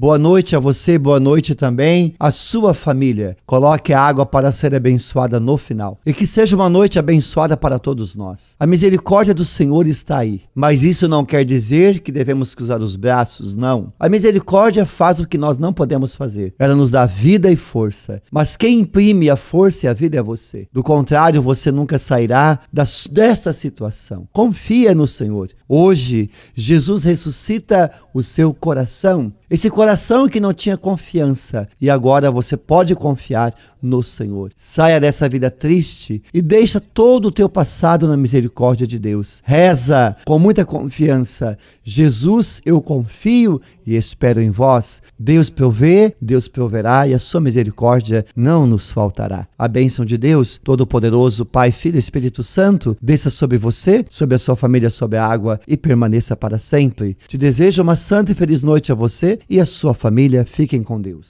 Boa noite a você, boa noite também à sua família. Coloque a água para ser abençoada no final. E que seja uma noite abençoada para todos nós. A misericórdia do Senhor está aí. Mas isso não quer dizer que devemos cruzar os braços, não. A misericórdia faz o que nós não podemos fazer. Ela nos dá vida e força. Mas quem imprime a força e a vida é você. Do contrário, você nunca sairá desta situação. Confia no Senhor. Hoje, Jesus ressuscita o seu coração esse coração que não tinha confiança e agora você pode confiar no Senhor. Saia dessa vida triste e deixa todo o teu passado na misericórdia de Deus. Reza com muita confiança. Jesus, eu confio e espero em vós. Deus provê, Deus proverá e a sua misericórdia não nos faltará. A bênção de Deus, Todo-Poderoso, Pai, Filho e Espírito Santo, desça sobre você, sobre a sua família, sobre a água e permaneça para sempre. Te desejo uma santa e feliz noite a você e a sua família. Fiquem com Deus.